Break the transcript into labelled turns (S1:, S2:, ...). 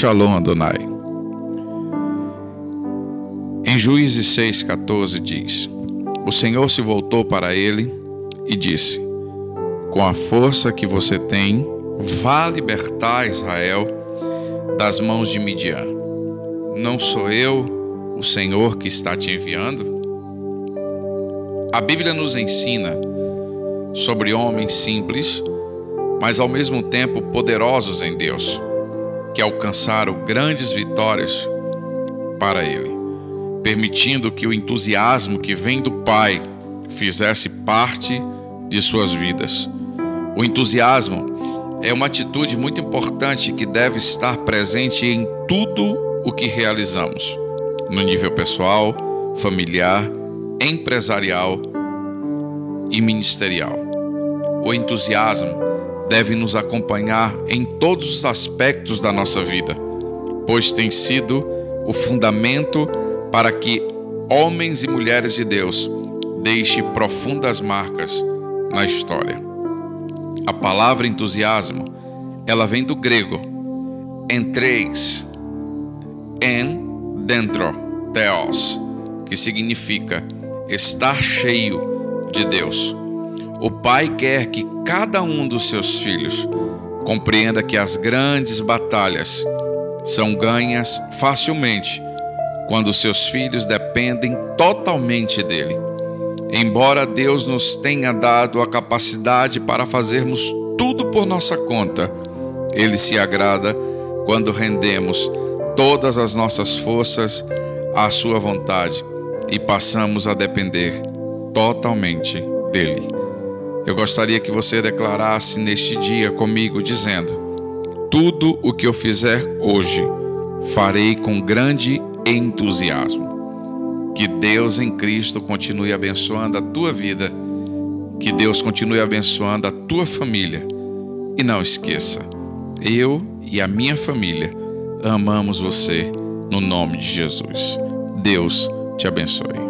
S1: Shalom Adonai. Em Juízes 6,14 diz: O Senhor se voltou para ele e disse: Com a força que você tem, vá libertar Israel das mãos de Midian. Não sou eu o Senhor que está te enviando? A Bíblia nos ensina sobre homens simples, mas ao mesmo tempo poderosos em Deus, que alcançaram grandes vitórias para Ele, permitindo que o entusiasmo que vem do Pai fizesse parte de suas vidas. O entusiasmo é uma atitude muito importante que deve estar presente em tudo o que realizamos, no nível pessoal, familiar, empresarial e ministerial. O entusiasmo deve nos acompanhar em todos os aspectos da nossa vida, pois tem sido o fundamento para que homens e mulheres de Deus deixem profundas marcas na história. A palavra entusiasmo, ela vem do grego entreis, en dentro, theos, que significa estar cheio de Deus. O Pai quer que cada um dos seus filhos compreenda que as grandes batalhas são ganhas facilmente quando seus filhos dependem totalmente dele. Embora Deus nos tenha dado a capacidade para fazermos tudo por nossa conta, ele se agrada quando rendemos todas as nossas forças à sua vontade e passamos a depender totalmente dele. Eu gostaria que você declarasse neste dia comigo, dizendo: Tudo o que eu fizer hoje, farei com grande entusiasmo. Que Deus em Cristo continue abençoando a tua vida, que Deus continue abençoando a tua família. E não esqueça, eu e a minha família amamos você no nome de Jesus. Deus te abençoe.